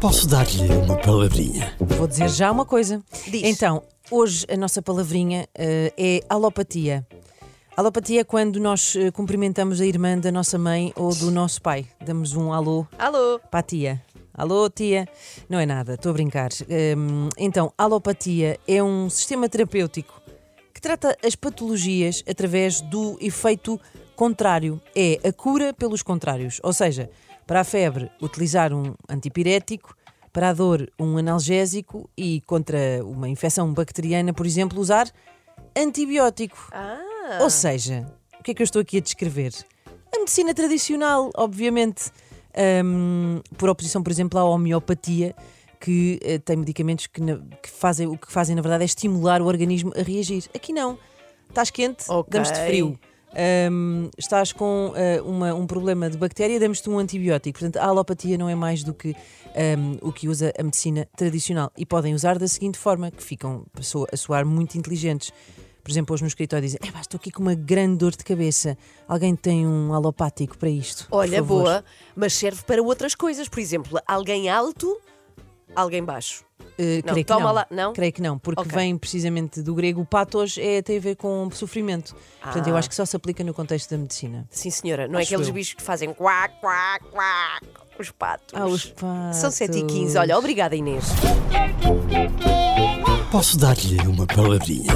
Posso dar-lhe uma palavrinha? Vou dizer já uma coisa. Diz. Então, hoje a nossa palavrinha eh, é alopatia. Alopatia é quando nós eh, cumprimentamos a irmã da nossa mãe ou do nosso pai. Damos um alô Alô? para a tia. Alô, tia? Não é nada, estou a brincar. Hum, então, a alopatia é um sistema terapêutico que trata as patologias através do efeito contrário. É a cura pelos contrários. Ou seja, para a febre, utilizar um antipirético, para a dor, um analgésico e contra uma infecção bacteriana, por exemplo, usar antibiótico. Ah. Ou seja, o que é que eu estou aqui a descrever? A medicina tradicional, obviamente, hum, por oposição, por exemplo, à homeopatia, que eh, tem medicamentos que, na- que fazem o que fazem, na verdade, é estimular o organismo a reagir. Aqui não. Estás quente, Ok. damos-te frio. Hum, estás com eh, uma- um problema de bactéria, damos-te um antibiótico. Portanto, a alopatia não é mais do que hum, o que usa a medicina tradicional. E podem usar da seguinte forma, que ficam a so- a soar muito inteligentes. Por exemplo, hoje no escritório dizem: "Epá, estou aqui com uma grande dor de cabeça. Alguém tem um alopático para isto? Olha, favor?" boa, mas serve para outras coisas. Por exemplo, alguém alto, alguém baixo. Eh, Não, creio que toma não. lá- não? Creio que não, porque Ok. vem precisamente do grego. O patos é, tem a ver com sofrimento. Portanto, eu Ah. acho que só se aplica no contexto da medicina. Sim, senhora. Não é Acho aqueles eu. bichos que fazem quack, quack, quack. Os patos. Ah, os patos. São 7 e 15. Olha, obrigada, Inês. Posso dar-lhe uma palavrinha?